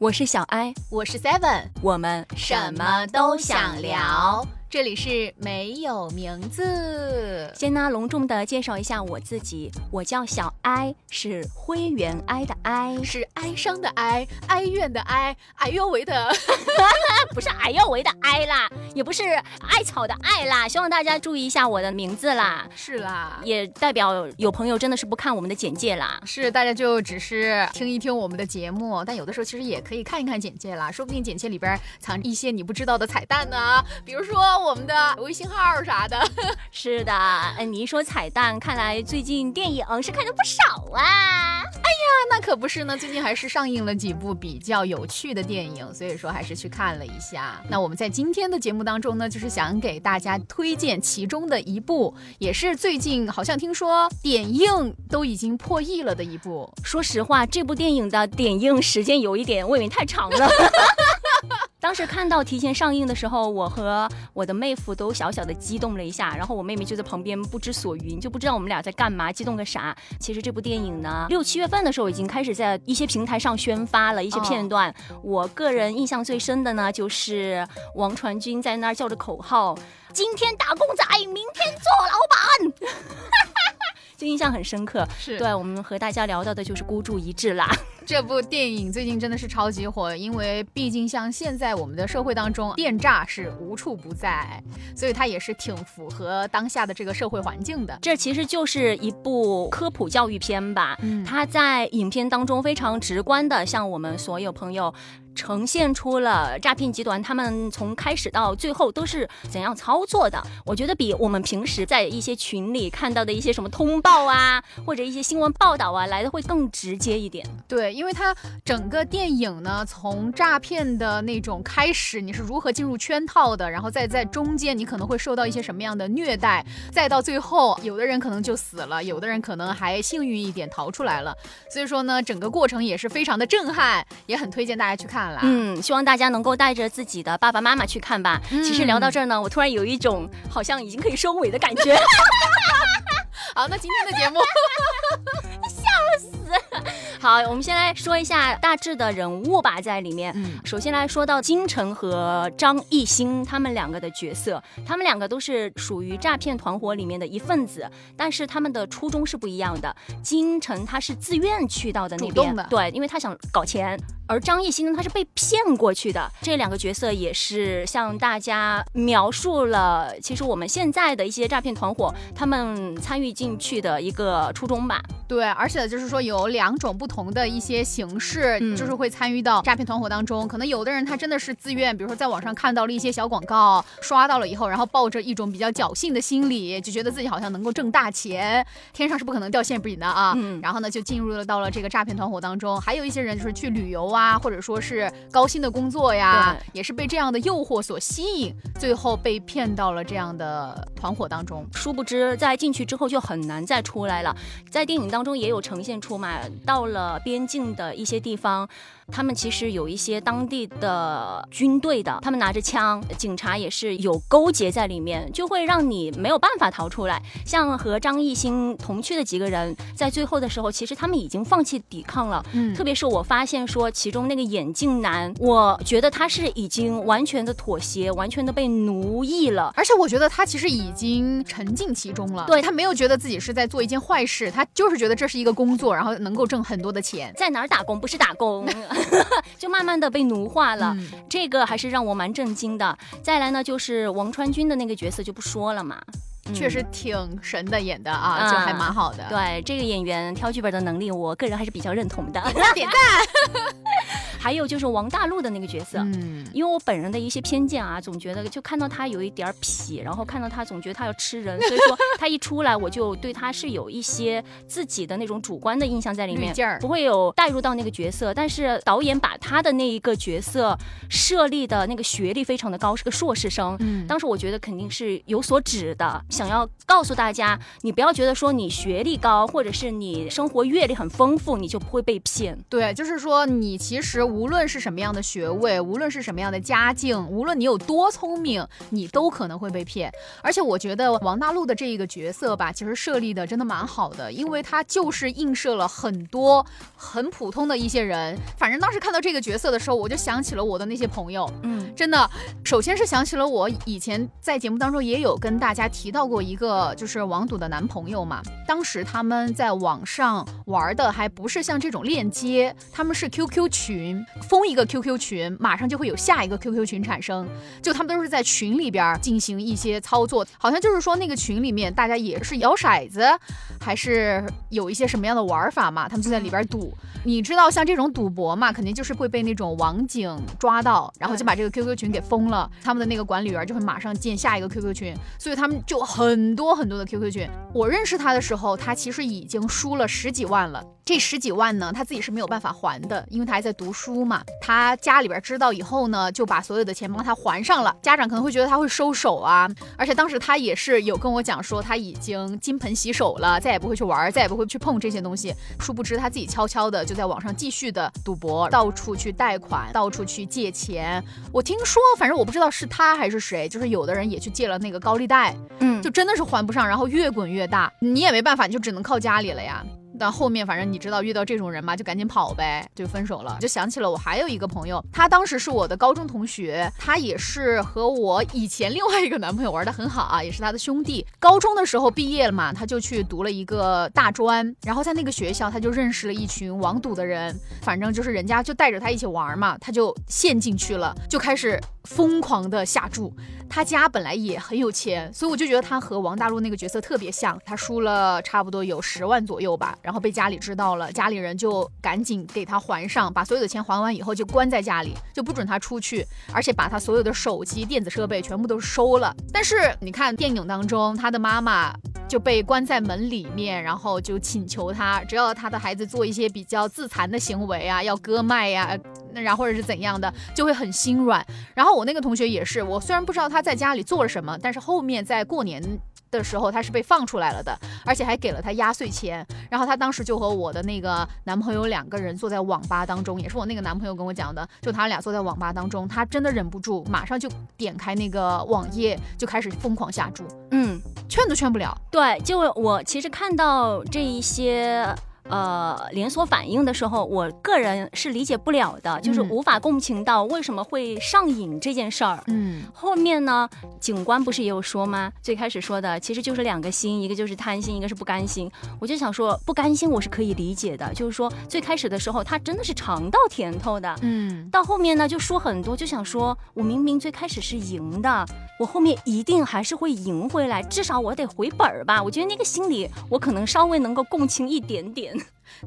我是小艾，我是 Seven，我们什么都想聊。这里是没有名字。先呢，隆重的介绍一下我自己，我叫小哀，是灰原哀的哀，是哀伤的哀，哀怨的哀，哎呦喂的，不是哎呦喂的哀啦，也不是艾草的艾啦。希望大家注意一下我的名字啦。是啦，也代表有朋友真的是不看我们的简介啦。是，大家就只是听一听我们的节目，但有的时候其实也可以看一看简介啦，说不定简介里边藏一些你不知道的彩蛋呢，比如说。我们的微信号啥的，是的。哎，你一说彩蛋，看来最近电影是看的不少啊。哎呀，那可不是呢，最近还是上映了几部比较有趣的电影，所以说还是去看了一下。那我们在今天的节目当中呢，就是想给大家推荐其中的一部，也是最近好像听说点映都已经破亿了的一部。说实话，这部电影的点映时间有一点未免太长了。当时看到提前上映的时候，我和我的妹夫都小小的激动了一下，然后我妹妹就在旁边不知所云，就不知道我们俩在干嘛，激动个啥。其实这部电影呢，六七月份的时候已经开始在一些平台上宣发了一些片段。我个人印象最深的呢，就是王传君在那儿叫着口号：“今天打工仔，明天做老板。”就印象很深刻，是对我们和大家聊到的就是孤注一掷啦。这部电影最近真的是超级火，因为毕竟像现在我们的社会当中，电诈是无处不在，所以它也是挺符合当下的这个社会环境的。这其实就是一部科普教育片吧，嗯它在影片当中非常直观的向我们所有朋友。呈现出了诈骗集团他们从开始到最后都是怎样操作的。我觉得比我们平时在一些群里看到的一些什么通报啊，或者一些新闻报道啊来的会更直接一点。对，因为它整个电影呢，从诈骗的那种开始，你是如何进入圈套的，然后再在中间你可能会受到一些什么样的虐待，再到最后有的人可能就死了，有的人可能还幸运一点逃出来了。所以说呢，整个过程也是非常的震撼，也很推荐大家去看。嗯，希望大家能够带着自己的爸爸妈妈去看吧。其实聊到这儿呢，我突然有一种好像已经可以收尾的感觉。好，那今天的节目。好，我们先来说一下大致的人物吧，在里面。嗯，首先来说到金晨和张艺兴他们两个的角色，他们两个都是属于诈骗团伙里面的一份子，但是他们的初衷是不一样的。金晨他是自愿去到的那边，对，因为他想搞钱。而张艺兴呢，他是被骗过去的。这两个角色也是向大家描述了，其实我们现在的一些诈骗团伙他们参与进去的一个初衷吧。对，而且就是说有两种不同的一些形式，就是会参与到诈骗团伙当中。可能有的人他真的是自愿，比如说在网上看到了一些小广告，刷到了以后，然后抱着一种比较侥幸的心理，就觉得自己好像能够挣大钱，天上是不可能掉馅饼的啊。嗯。然后呢，就进入了到了这个诈骗团伙当中。还有一些人就是去旅游啊。啊，或者说是高薪的工作呀，也是被这样的诱惑所吸引，最后被骗到了这样的团伙当中。殊不知，在进去之后就很难再出来了。在电影当中也有呈现出嘛，到了边境的一些地方。他们其实有一些当地的军队的，他们拿着枪，警察也是有勾结在里面，就会让你没有办法逃出来。像和张艺兴同去的几个人，在最后的时候，其实他们已经放弃抵抗了。嗯，特别是我发现说，其中那个眼镜男，我觉得他是已经完全的妥协，完全的被奴役了。而且我觉得他其实已经沉浸其中了，对他没有觉得自己是在做一件坏事，他就是觉得这是一个工作，然后能够挣很多的钱。在哪儿打工不是打工？就慢慢的被奴化了，这个还是让我蛮震惊的。再来呢，就是王传君的那个角色就不说了嘛。确实挺神的演的啊，就还蛮好的。对这个演员挑剧本的能力，我个人还是比较认同的。点赞。还有就是王大陆的那个角色，嗯，因为我本人的一些偏见啊，总觉得就看到他有一点痞，然后看到他总觉得他要吃人，所以说他一出来，我就对他是有一些自己的那种主观的印象在里面，不会有带入到那个角色。但是导演把他的那一个角色设立的那个学历非常的高，是个硕士生。嗯，当时我觉得肯定是有所指的。想要告诉大家，你不要觉得说你学历高，或者是你生活阅历很丰富，你就不会被骗。对，就是说你其实无论是什么样的学位，无论是什么样的家境，无论你有多聪明，你都可能会被骗。而且我觉得王大陆的这一个角色吧，其实设立的真的蛮好的，因为他就是映射了很多很普通的一些人。反正当时看到这个角色的时候，我就想起了我的那些朋友，嗯，真的，首先是想起了我以前在节目当中也有跟大家提到过一个，就是网赌的男朋友嘛。当时他们在网上玩的还不是像这种链接，他们是 QQ 群，封一个 QQ 群，马上就会有下一个 QQ 群产生。就他们都是在群里边进行一些操作，好像就是说那个群里面大家也是摇骰子，还是有一些什么样的玩法嘛？他们就在里边赌。你知道像这种赌博嘛，肯定就是会被那种网警抓到，然后就把这个 QQ 群给封了。他们的那个管理员就会马上建下一个 QQ 群，所以他们就很多很多的 QQ 群。我认识他的时候，他其实已经输了十几万了。这十几万呢，他自己是没有办法还的，因为他还在读书嘛。他家里边知道以后呢，就把所有的钱帮他还上了。家长可能会觉得他会收手啊，而且当时他也是有跟我讲说，他已经金盆洗手了，再也不会去玩，再也不会去碰这些东西。殊不知他自己悄悄的就在网上继续的赌博，到处去贷款，到处去借钱。我听说，反正我不知道是他还是谁，就是有的人也去借了那个高利贷，嗯，就真的是还不上，然后越滚越大，你也没办法，你就只能靠家里了呀。但后面反正你知道遇到这种人嘛，就赶紧跑呗，就分手了。就想起了我还有一个朋友，他当时是我的高中同学，他也是和我以前另外一个男朋友玩的很好啊，也是他的兄弟。高中的时候毕业了嘛，他就去读了一个大专，然后在那个学校他就认识了一群网赌的人，反正就是人家就带着他一起玩嘛，他就陷进去了，就开始疯狂的下注。他家本来也很有钱，所以我就觉得他和王大陆那个角色特别像。他输了差不多有十万左右吧，然然后被家里知道了，家里人就赶紧给他还上，把所有的钱还完以后就关在家里，就不准他出去，而且把他所有的手机、电子设备全部都收了。但是你看电影当中，他的妈妈就被关在门里面，然后就请求他，只要他的孩子做一些比较自残的行为啊，要割脉呀。那然后或者是怎样的，就会很心软。然后我那个同学也是，我虽然不知道他在家里做了什么，但是后面在过年的时候他是被放出来了的，而且还给了他压岁钱。然后他当时就和我的那个男朋友两个人坐在网吧当中，也是我那个男朋友跟我讲的，就他俩坐在网吧当中，他真的忍不住，马上就点开那个网页，就开始疯狂下注。嗯，劝都劝不了。对，就我其实看到这一些。呃，连锁反应的时候，我个人是理解不了的，就是无法共情到为什么会上瘾这件事儿。嗯，后面呢，警官不是也有说吗？最开始说的其实就是两个心，一个就是贪心，一个是不甘心。我就想说，不甘心我是可以理解的，就是说最开始的时候他真的是尝到甜头的。嗯，到后面呢就说很多，就想说我明明最开始是赢的，我后面一定还是会赢回来，至少我得回本儿吧。我觉得那个心理我可能稍微能够共情一点点。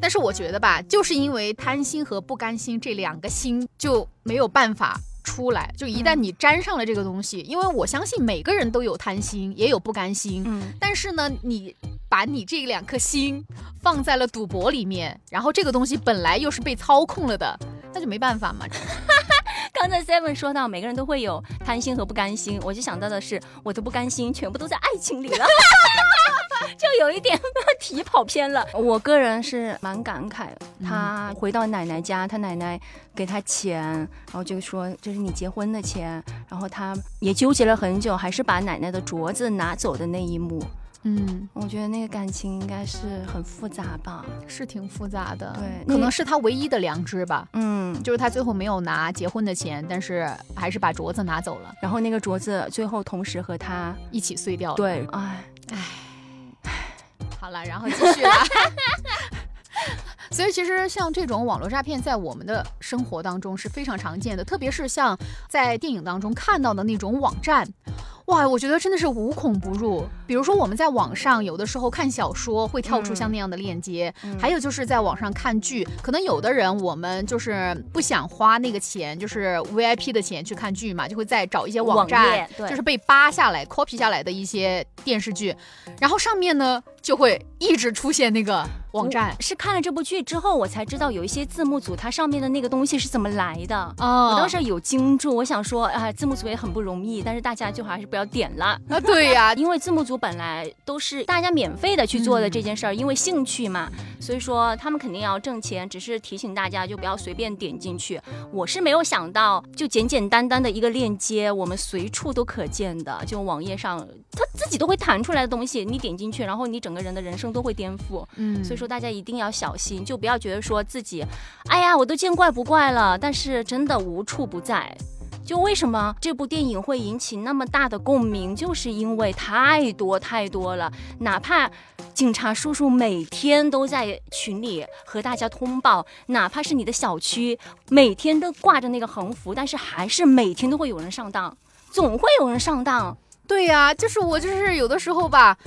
但是我觉得吧，就是因为贪心和不甘心这两个心就没有办法出来。就一旦你沾上了这个东西，因为我相信每个人都有贪心，也有不甘心。嗯。但是呢，你把你这两颗心放在了赌博里面，然后这个东西本来又是被操控了的，那就没办法嘛。刚才 Seven 说到每个人都会有贪心和不甘心，我就想到的是我的不甘心全部都在爱情里了。就有一点 题跑偏了。我个人是蛮感慨，他回到奶奶家，他奶奶给他钱，然后就说这是你结婚的钱，然后他也纠结了很久，还是把奶奶的镯子拿走的那一幕。嗯，我觉得那个感情应该是很复杂吧，是挺复杂的。对，可能是他唯一的良知吧。嗯，就是他最后没有拿结婚的钱，但是还是把镯子拿走了，然后那个镯子最后同时和他一起碎掉了。对，哎，哎。好了，然后继续了。所以其实像这种网络诈骗，在我们的生活当中是非常常见的，特别是像在电影当中看到的那种网站。哇，我觉得真的是无孔不入。比如说，我们在网上有的时候看小说会跳出像那样的链接，还有就是在网上看剧，可能有的人我们就是不想花那个钱，就是 VIP 的钱去看剧嘛，就会再找一些网站，就是被扒下来、copy 下来的一些电视剧，然后上面呢就会一直出现那个网站。是看了这部剧之后，我才知道有一些字幕组它上面的那个东西是怎么来的。哦，我当时有惊住，我想说，啊，字幕组也很不容易，但是大家就还是不要点了。啊，对呀，因为字幕组本来都是大家免费的去做的这件事儿，因为兴趣嘛，所以说他们肯定要挣钱，只是提醒大家就不要随便点进去。我是没有想到，就简简单单的一个链接，我们随处都可见的，就网页上它自己都会弹出来的东西，你点进去，然后你整个人的人生都会颠覆。嗯，所以说大家一定要小心，就不要觉得说自己，哎呀，我都见怪不怪了，但是真的无处不在。就为什么这部电影会引起那么大的共鸣，就是因为太多太多了。哪怕警察叔叔每天都在群里和大家通报，哪怕是你的小区每天都挂着那个横幅，但是还是每天都会有人上当，总会有人上当。对呀，就是我就是有的时候吧，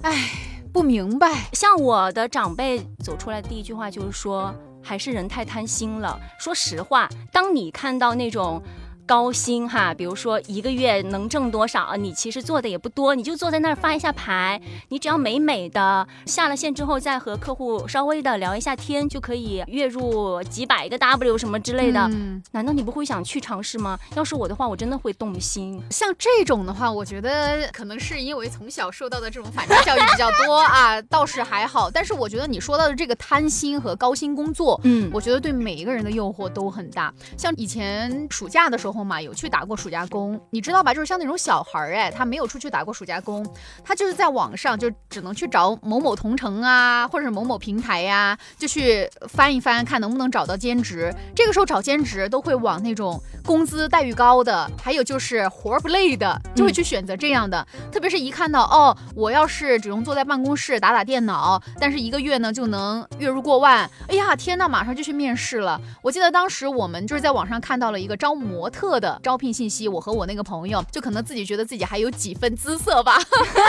哎，不明白。像我的长辈走出来第一句话就是说。还是人太贪心了。说实话，当你看到那种。高薪哈，比如说一个月能挣多少，你其实做的也不多，你就坐在那儿发一下牌，你只要美美的下了线之后，再和客户稍微的聊一下天，就可以月入几百个 W 什么之类的。难道你不会想去尝试吗？要是我的话，我真的会动心。像这种的话，我觉得可能是因为从小受到的这种反差教育比较多啊，倒是还好。但是我觉得你说到的这个贪心和高薪工作，嗯，我觉得对每一个人的诱惑都很大。像以前暑假的时候。嘛，有去打过暑假工，你知道吧？就是像那种小孩儿，哎，他没有出去打过暑假工，他就是在网上就只能去找某某同城啊，或者是某某平台呀，就去翻一翻，看能不能找到兼职。这个时候找兼职都会往那种工资待遇高的，还有就是活儿不累的，就会去选择这样的。特别是一看到哦，我要是只用坐在办公室打打电脑，但是一个月呢就能月入过万，哎呀天呐，马上就去面试了。我记得当时我们就是在网上看到了一个招模特。特的招聘信息，我和我那个朋友就可能自己觉得自己还有几分姿色吧，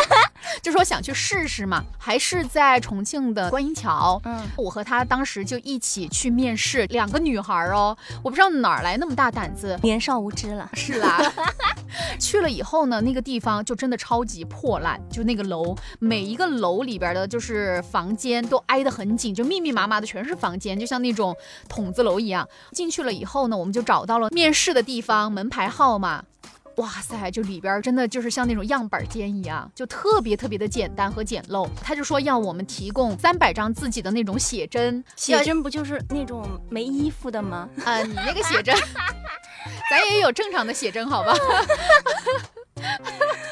就说想去试试嘛，还是在重庆的观音桥。嗯，我和他当时就一起去面试，两个女孩哦，我不知道哪来那么大胆子，年少无知了，是啦。去了以后呢，那个地方就真的超级破烂，就那个楼，每一个楼里边的就是房间都挨得很紧，就密密麻麻的全是房间，就像那种筒子楼一样。进去了以后呢，我们就找到了面试的地方。方门牌号码，哇塞，就里边真的就是像那种样板间一样，就特别特别的简单和简陋。他就说要我们提供三百张自己的那种写真，写真不就是那种没衣服的吗？啊，你那个写真，咱也有正常的写真，好吧？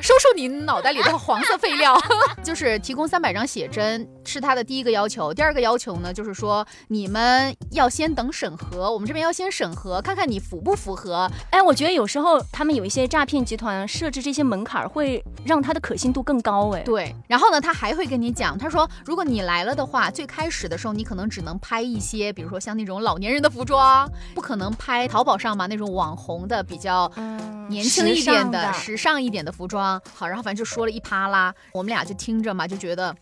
收收你脑袋里的 黄色废料，就是提供三百张写真是他的第一个要求。第二个要求呢，就是说你们要先等审核，我们这边要先审核，看看你符不符合。哎，我觉得有时候他们有一些诈骗集团设置这些门槛，会让他的可信度更高。哎，对。然后呢，他还会跟你讲，他说如果你来了的话，最开始的时候你可能只能拍一些，比如说像那种老年人的服装，不可能拍淘宝上嘛那种网红的比较年轻一点的、时尚一点的服装。好，然后反正就说了一趴啦，我们俩就听着嘛，就觉得。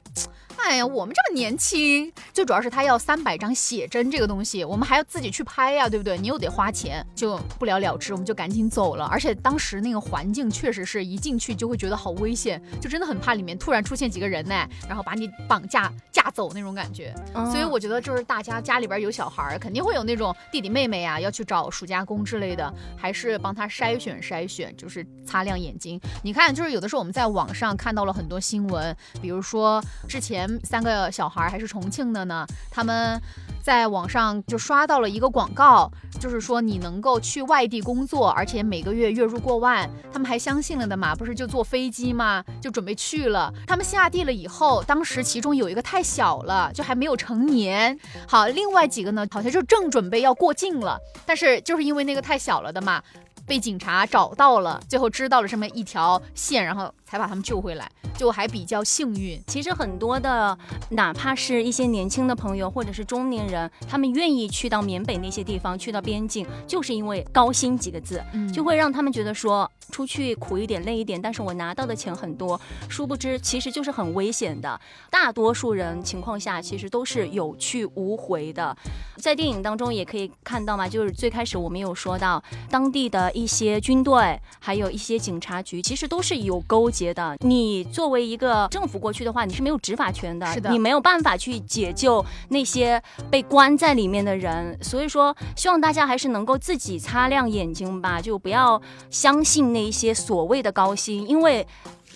哎呀，我们这么年轻，最主要是他要三百张写真这个东西，我们还要自己去拍呀，对不对？你又得花钱，就不了了之，我们就赶紧走了。而且当时那个环境确实是一进去就会觉得好危险，就真的很怕里面突然出现几个人呢，然后把你绑架架走那种感觉。所以我觉得就是大家家里边有小孩，肯定会有那种弟弟妹妹呀，要去找暑假工之类的，还是帮他筛选筛选，就是擦亮眼睛。你看，就是有的时候我们在网上看到了很多新闻，比如说之前。三个小孩还是重庆的呢，他们在网上就刷到了一个广告，就是说你能够去外地工作，而且每个月月入过万，他们还相信了的嘛，不是就坐飞机嘛，就准备去了。他们下地了以后，当时其中有一个太小了，就还没有成年。好，另外几个呢，好像就正准备要过境了，但是就是因为那个太小了的嘛。被警察找到了，最后知道了这么一条线，然后才把他们救回来，就还比较幸运。其实很多的，哪怕是一些年轻的朋友或者是中年人，他们愿意去到缅北那些地方，去到边境，就是因为高薪几个字，就会让他们觉得说出去苦一点、累一点，但是我拿到的钱很多。殊不知，其实就是很危险的。大多数人情况下，其实都是有去无回的。在电影当中也可以看到嘛，就是最开始我们有说到当地的。一些军队，还有一些警察局，其实都是有勾结。结的。你作为一个政府过去的话，你是没有执法权的，是的，你没有办法去解救那些被关在里面的人。所以说，希望大家还是能够自己擦亮眼睛吧，就不要相信那些所谓的高薪，因为。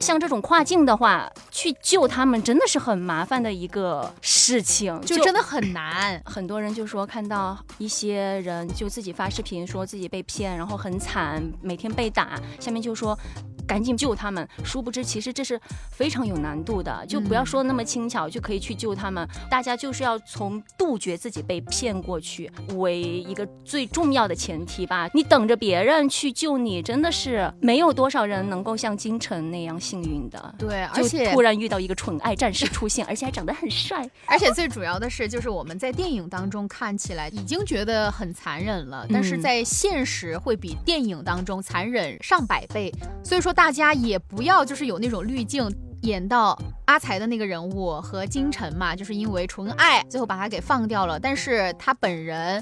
像这种跨境的话，去救他们真的是很麻烦的一个事情，就真的很难。很多人就说看到一些人就自己发视频说自己被骗，然后很惨，每天被打，下面就说。赶紧救他们！殊不知，其实这是非常有难度的。就不要说那么轻巧就可以去救他们。大家就是要从杜绝自己被骗过去为一个最重要的前提吧。你等着别人去救你，真的是没有多少人能够像金晨那样幸运的。对，而且突然遇到一个纯爱战士出现，而且还长得很帅。而且最主要的是，就是我们在电影当中看起来已经觉得很残忍了，但是在现实会比电影当中残忍上百倍。所以说。大大家也不要就是有那种滤镜，演到阿才的那个人物和金晨嘛，就是因为纯爱，最后把他给放掉了。但是他本人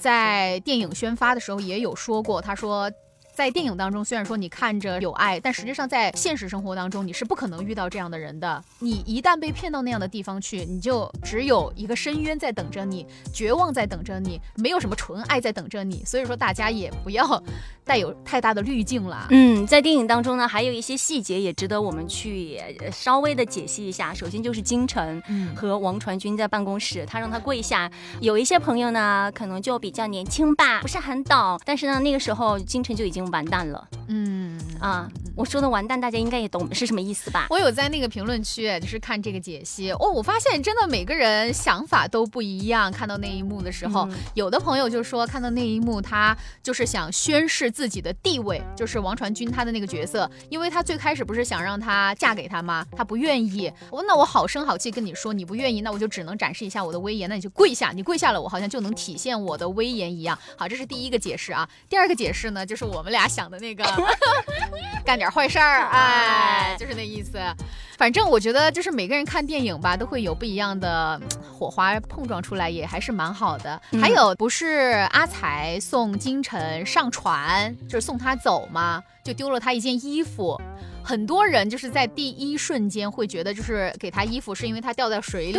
在电影宣发的时候也有说过，他说。在电影当中，虽然说你看着有爱，但实际上在现实生活当中，你是不可能遇到这样的人的。你一旦被骗到那样的地方去，你就只有一个深渊在等着你，绝望在等着你，没有什么纯爱在等着你。所以说，大家也不要 带有太大的滤镜了。嗯，在电影当中呢，还有一些细节也值得我们去稍微的解析一下。首先就是金晨和王传君在办公室，他让他跪下。有一些朋友呢，可能就比较年轻吧，不是很懂。但是呢，那个时候金晨就已经。完蛋了，嗯啊，我说的完蛋，大家应该也懂是什么意思吧？我有在那个评论区，就是看这个解析哦，我发现真的每个人想法都不一样。看到那一幕的时候，有的朋友就说看到那一幕，他就是想宣示自己的地位，就是王传君他的那个角色，因为他最开始不是想让他嫁给他吗？他不愿意，我那我好声好气跟你说，你不愿意，那我就只能展示一下我的威严，那你就跪下，你跪下了，我好像就能体现我的威严一样。好，这是第一个解释啊。第二个解释呢，就是我们俩。俩想的那个干点坏事儿，哎，就是那意思。反正我觉得，就是每个人看电影吧，都会有不一样的火花碰撞出来，也还是蛮好的。还有，不是阿才送金晨上船，就是送他走吗？就丢了他一件衣服。很多人就是在第一瞬间会觉得，就是给他衣服是因为他掉在水里，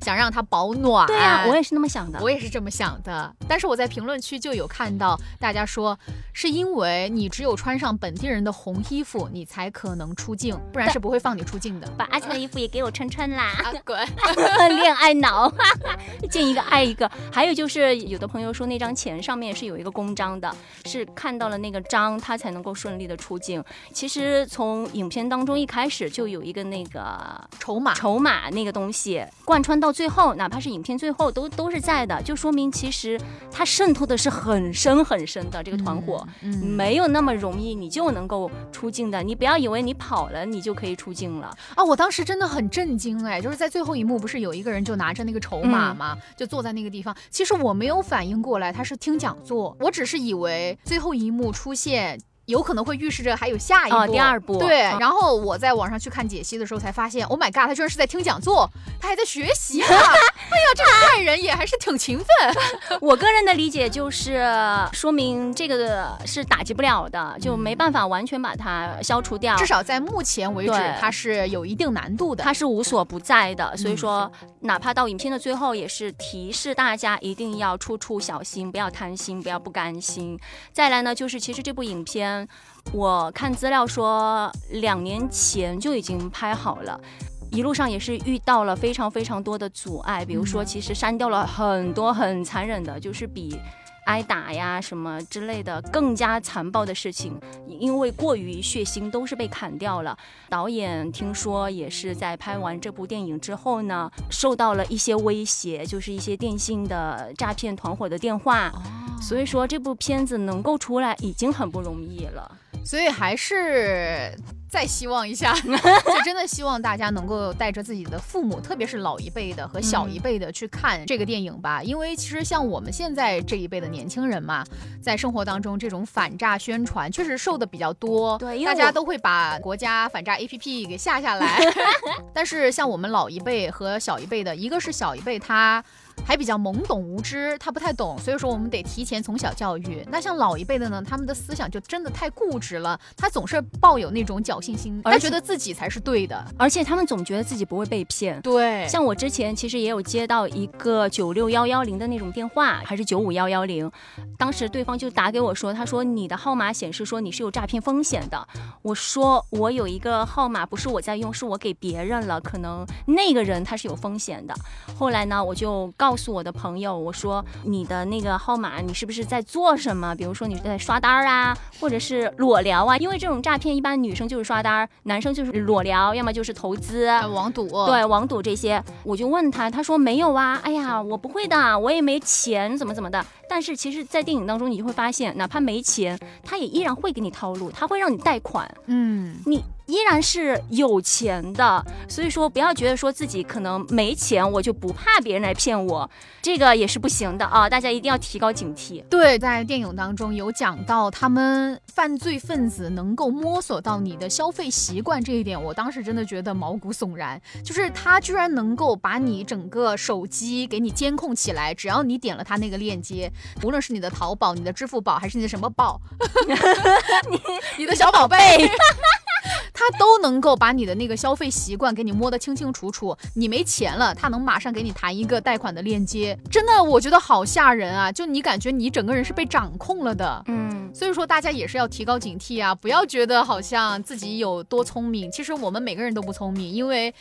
想让他保暖。对呀，我也是那么想的，我也是这么想的。但是我在评论区就有看到大家说，是因为你只有穿上本地人的红衣服，你才可能出镜，不然是不会放你出镜的。把阿强的衣服也给我穿穿啦！啊滚！恋爱脑，见一个爱一个。还有就是有的朋友说那张钱上面是有一个公章的，是看到了那个章，他才能够顺利的出镜。其实从影片当中一开始就有一个那个筹码，筹码那个东西贯穿到最后，哪怕是影片最后都都是在的，就说明其实它渗透的是很深很深的这个团伙，嗯没有那么容易你就能够出镜的。你不要以为你跑了你就可以出镜了啊！我当时真的很震惊哎，就是在最后一幕不是有一个人就拿着那个筹码吗？就坐在那个地方，其实我没有反应过来他是听讲座，我只是以为最后一幕出现。有可能会预示着还有下一部，第二部。对，然后我在网上去看解析的时候才发现，Oh my god，他居然是在听讲座，他还在学习啊！哎呀，这个坏人也还是挺勤奋。我个人的理解就是，说明这个是打击不了的，就没办法完全把它消除掉。至少在目前为止，它是有一定难度的，它是无所不在的。所以说，哪怕到影片的最后，也是提示大家一定要处处小心，不要贪心，不要不甘心。再来呢，就是其实这部影片。我看资料说，两年前就已经拍好了，一路上也是遇到了非常非常多的阻碍，比如说，其实删掉了很多很残忍的，就是比挨打呀什么之类的更加残暴的事情，因为过于血腥，都是被砍掉了。导演听说也是在拍完这部电影之后呢，受到了一些威胁，就是一些电信的诈骗团伙的电话。所以说这部片子能够出来已经很不容易了，所以还是再希望一下，就真的希望大家能够带着自己的父母，特别是老一辈的和小一辈的去看这个电影吧。因为其实像我们现在这一辈的年轻人嘛，在生活当中这种反诈宣传确实受的比较多，对，大家都会把国家反诈 APP 给下下来。但是像我们老一辈和小一辈的，一个是小一辈他。还比较懵懂无知，他不太懂，所以说我们得提前从小教育。那像老一辈的呢，他们的思想就真的太固执了，他总是抱有那种侥幸心，他觉得自己才是对的，而且他们总觉得自己不会被骗。对，像我之前其实也有接到一个九六幺幺零的那种电话，还是九五幺幺零，当时对方就打给我说，他说你的号码显示说你是有诈骗风险的。我说我有一个号码不是我在用，是我给别人了，可能那个人他是有风险的。后来呢，我就告诉我的朋友，我说你的那个号码，你是不是在做什么？比如说你在刷单啊，或者是裸聊啊？因为这种诈骗，一般女生就是刷单，男生就是裸聊，要么就是投资、网赌，对，网赌这些。我就问他，他说没有啊。哎呀，我不会的，我也没钱，怎么怎么的。但是其实，在电影当中，你就会发现，哪怕没钱，他也依然会给你套路，他会让你贷款。嗯，你。依然是有钱的，所以说不要觉得说自己可能没钱，我就不怕别人来骗我，这个也是不行的啊！大家一定要提高警惕。对，在电影当中有讲到他们犯罪分子能够摸索到你的消费习惯这一点，我当时真的觉得毛骨悚然，就是他居然能够把你整个手机给你监控起来，只要你点了他那个链接，无论是你的淘宝、你的支付宝还是你的什么宝，你 你的小宝贝。他都能够把你的那个消费习惯给你摸得清清楚楚，你没钱了，他能马上给你弹一个贷款的链接，真的我觉得好吓人啊！就你感觉你整个人是被掌控了的，嗯，所以说大家也是要提高警惕啊，不要觉得好像自己有多聪明，其实我们每个人都不聪明，因为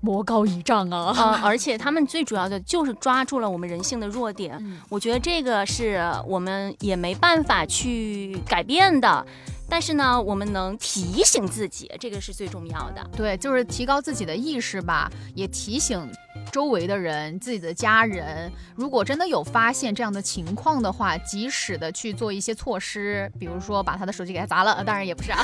魔高一丈啊，啊，而且他们最主要的就是抓住了我们人性的弱点，我觉得这个是我们也没办法去改变的。但是呢，我们能提醒自己，这个是最重要的。对，就是提高自己的意识吧，也提醒周围的人、自己的家人，如果真的有发现这样的情况的话，及时的去做一些措施，比如说把他的手机给他砸了。当然也不是啊。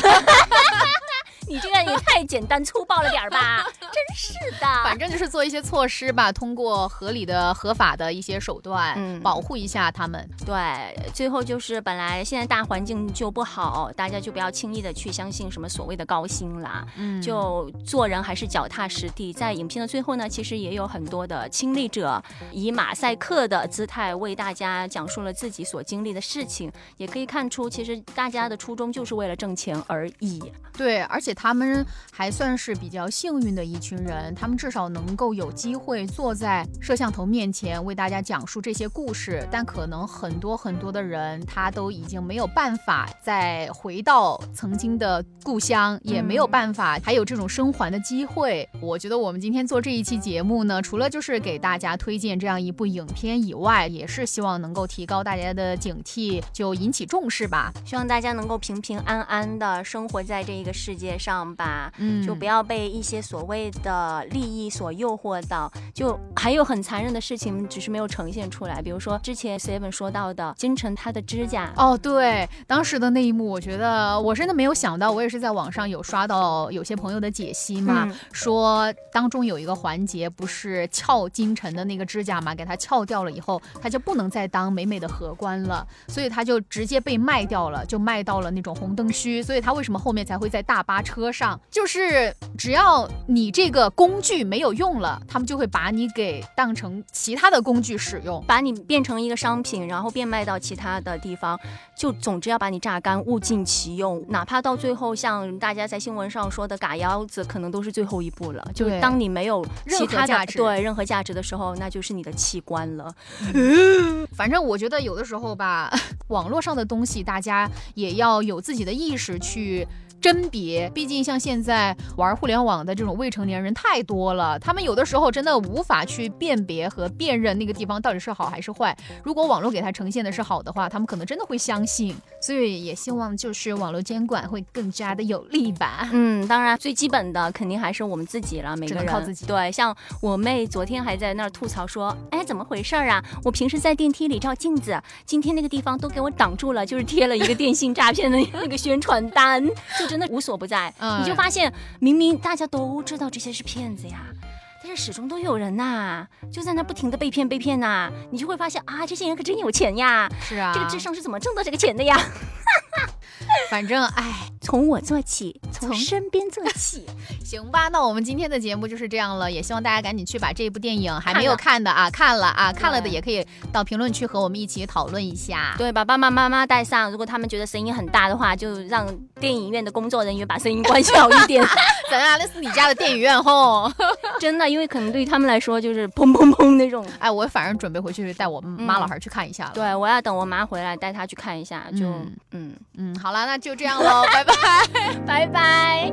你这个也太简单粗暴了点儿吧！真是的，反正就是做一些措施吧，通过合理的、合法的一些手段，嗯，保护一下他们。对，最后就是本来现在大环境就不好，大家就不要轻易的去相信什么所谓的高薪啦，嗯，就做人还是脚踏实地。在影片的最后呢，其实也有很多的亲历者以马赛克的姿态为大家讲述了自己所经历的事情，也可以看出，其实大家的初衷就是为了挣钱而已。对，而且。他们还算是比较幸运的一群人，他们至少能够有机会坐在摄像头面前为大家讲述这些故事。但可能很多很多的人，他都已经没有办法再回到曾经的故乡，也没有办法还有这种生还的机会。我觉得我们今天做这一期节目呢，除了就是给大家推荐这样一部影片以外，也是希望能够提高大家的警惕，就引起重视吧。希望大家能够平平安安的生活在这一个世界。上吧，嗯，就不要被一些所谓的利益所诱惑到。就还有很残忍的事情，只是没有呈现出来。比如说之前 Seven 说到的金晨她的指甲，哦，对，当时的那一幕，我觉得我真的没有想到。我也是在网上有刷到有些朋友的解析嘛，说当中有一个环节不是撬金晨的那个指甲嘛，给他撬掉了以后，他就不能再当美美的荷官了，所以他就直接被卖掉了，就卖到了那种红灯区。所以他为什么后面才会在大巴车？车上就是只要你这个工具没有用了，他们就会把你给当成其他的工具使用，把你变成一个商品，然后变卖到其他的地方，就总之要把你榨干，物尽其用。哪怕到最后，像大家在新闻上说的“嘎腰子”，可能都是最后一步了。就是当你没有任何价值，对任何价值的时候，那就是你的器官了。嗯 反正我觉得有的时候吧，网络上的东西，大家也要有自己的意识去。甄别，毕竟像现在玩互联网的这种未成年人太多了，他们有的时候真的无法去辨别和辨认那个地方到底是好还是坏。如果网络给他呈现的是好的话，他们可能真的会相信。所以也希望就是网络监管会更加的有力吧。嗯，当然最基本的肯定还是我们自己了，每个人靠自己。对，像我妹昨天还在那儿吐槽说，哎，怎么回事啊？我平时在电梯里照镜子，今天那个地方都给我挡住了，就是贴了一个电信诈骗的那个宣传单。就 真的无所不在，你就发现明明大家都知道这些是骗子呀，但是始终都有人呐，就在那不停的被骗被骗呐，你就会发现啊，这些人可真有钱呀，是啊，这个智商是怎么挣到这个钱的呀？反正哎。从我做起，从身边做起，行吧？那我们今天的节目就是这样了，也希望大家赶紧去把这部电影还没有看的啊看了啊，看了的也可以到评论区和我们一起讨论一下。对，把爸爸妈妈带上，如果他们觉得声音很大的话，就让电影院的工作人员把声音关小一点。怎样？那是你家的电影院吼，真的，因为可能对于他们来说就是砰砰砰那种。哎，我反正准备回去带我妈老汉去看一下。对，我要等我妈回来带她去看一下。就嗯嗯，好了，那就这样喽，拜拜。拜拜。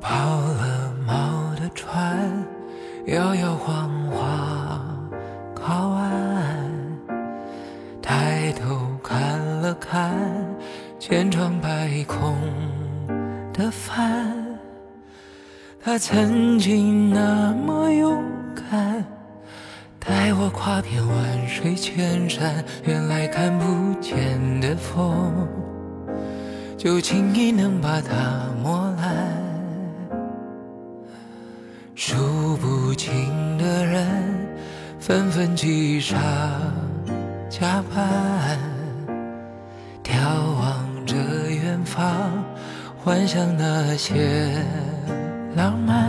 抛了锚的船，摇摇晃晃靠岸，抬头看了看千疮百孔的帆。他曾经那么勇敢，带我跨遍万水千山，原来看不见的风，就轻易能把它磨烂。数不清的人纷纷挤上加班，幻想那些。浪漫，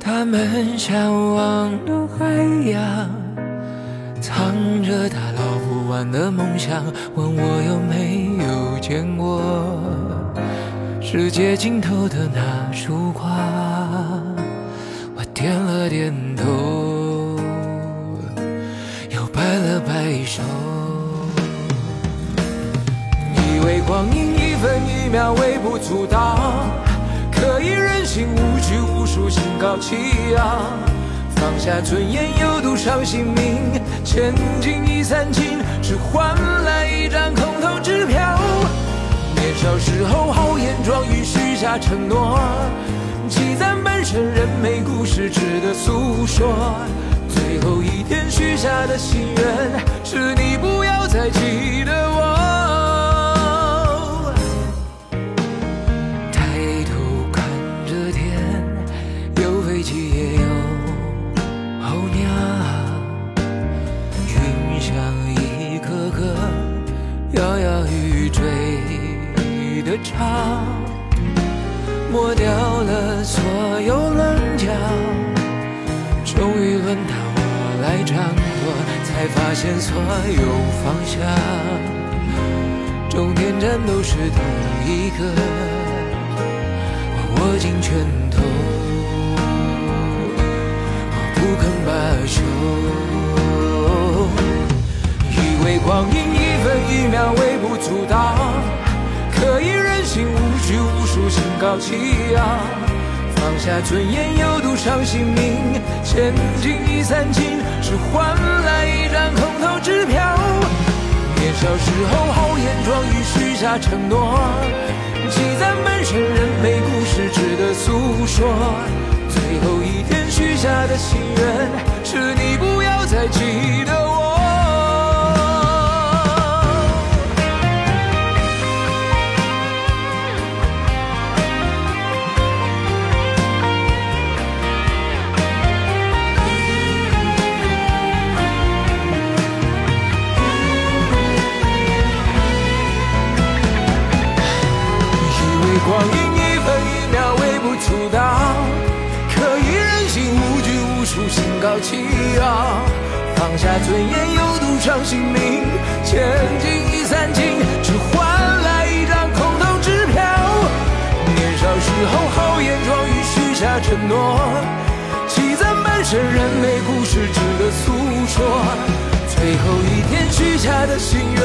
他们向往的海洋，藏着他捞不完的梦想。问我有没有见过世界尽头的那束光？我点了点头，又摆了摆手，以为光阴分一秒微不足道。可以任性，无拘无束，心高气傲，放下尊严，有赌上性命，千金已散尽，只换来一张空头支票。年少时候豪言壮语，许下承诺，积攒半生人美故事，值得诉说。最后一天许下的心愿，是你不要再记得我。所有方向，终点站都是同一个。我握紧拳头，我不肯罢休，以为光阴一分一秒微不足道。可以任性，无拘无束，心高气傲，放下尊严，有赌上性命，千金已散尽，只换来一张空支票。年少时候豪言壮语，许下承诺，积攒半生人没故事，值得诉说。最后一天许下的心愿，是你不要再记得我。气傲，放下尊严，有赌上性命，千金已散尽，只换来一张空头支票。年少时候豪言壮语，许下承诺，积攒半生人没故事，值得诉说。最后一天许下的心愿，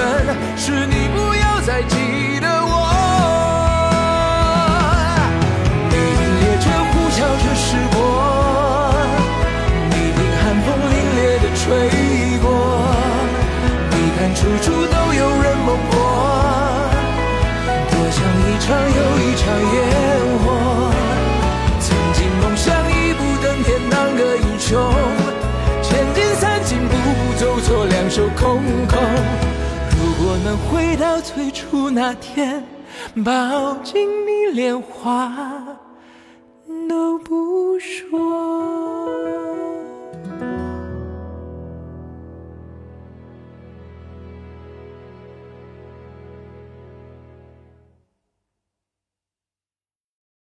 是你不要再记得我们回到最初那天，抱紧你，连话都不说。